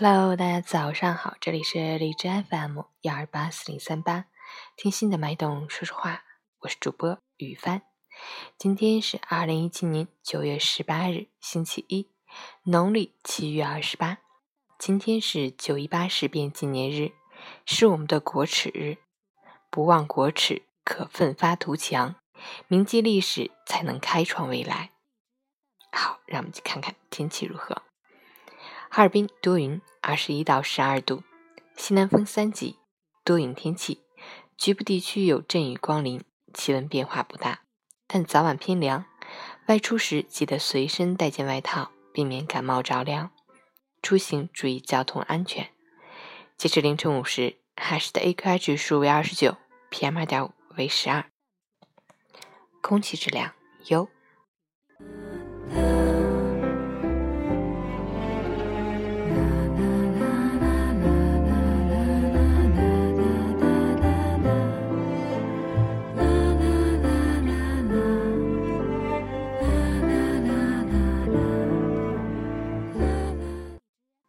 Hello，大家早上好，这里是荔枝 FM 幺二八四零三八，听心的脉动说说话，我是主播雨帆。今天是二零一七年九月十八日，星期一，农历七月二十八。今天是九一八事变纪念日，是我们的国耻日。不忘国耻，可奋发图强；铭记历史，才能开创未来。好，让我们去看看天气如何。哈尔滨多云，二十一到十二度，西南风三级，多云天气，局部地区有阵雨光临，气温变化不大，但早晚偏凉。外出时记得随身带件外套，避免感冒着凉。出行注意交通安全。截至凌晨五时，海市的 AQI 指数为二十九，PM 二点五为十二，空气质量优。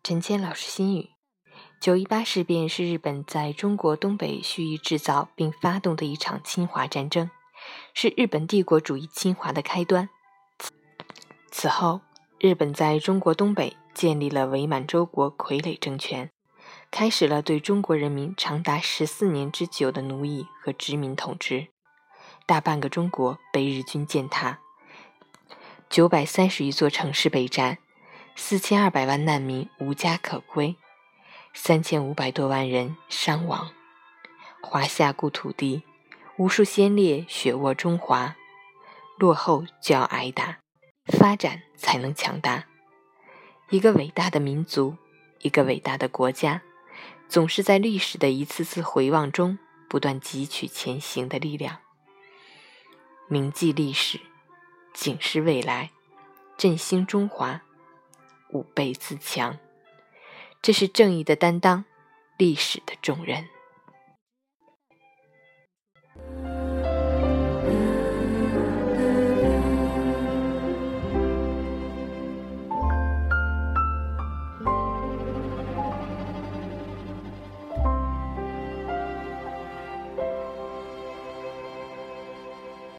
陈谦老师心语：九一八事变是日本在中国东北蓄意制造并发动的一场侵华战争，是日本帝国主义侵华的开端。此后，日本在中国东北建立了伪满洲国傀儡政权，开始了对中国人民长达十四年之久的奴役和殖民统治。大半个中国被日军践踏，九百三十余座城市被占。四千二百万难民无家可归，三千五百多万人伤亡。华夏故土地，无数先烈血沃中华。落后就要挨打，发展才能强大。一个伟大的民族，一个伟大的国家，总是在历史的一次次回望中，不断汲取前行的力量。铭记历史，警示未来，振兴中华。吾辈自强，这是正义的担当，历史的重任。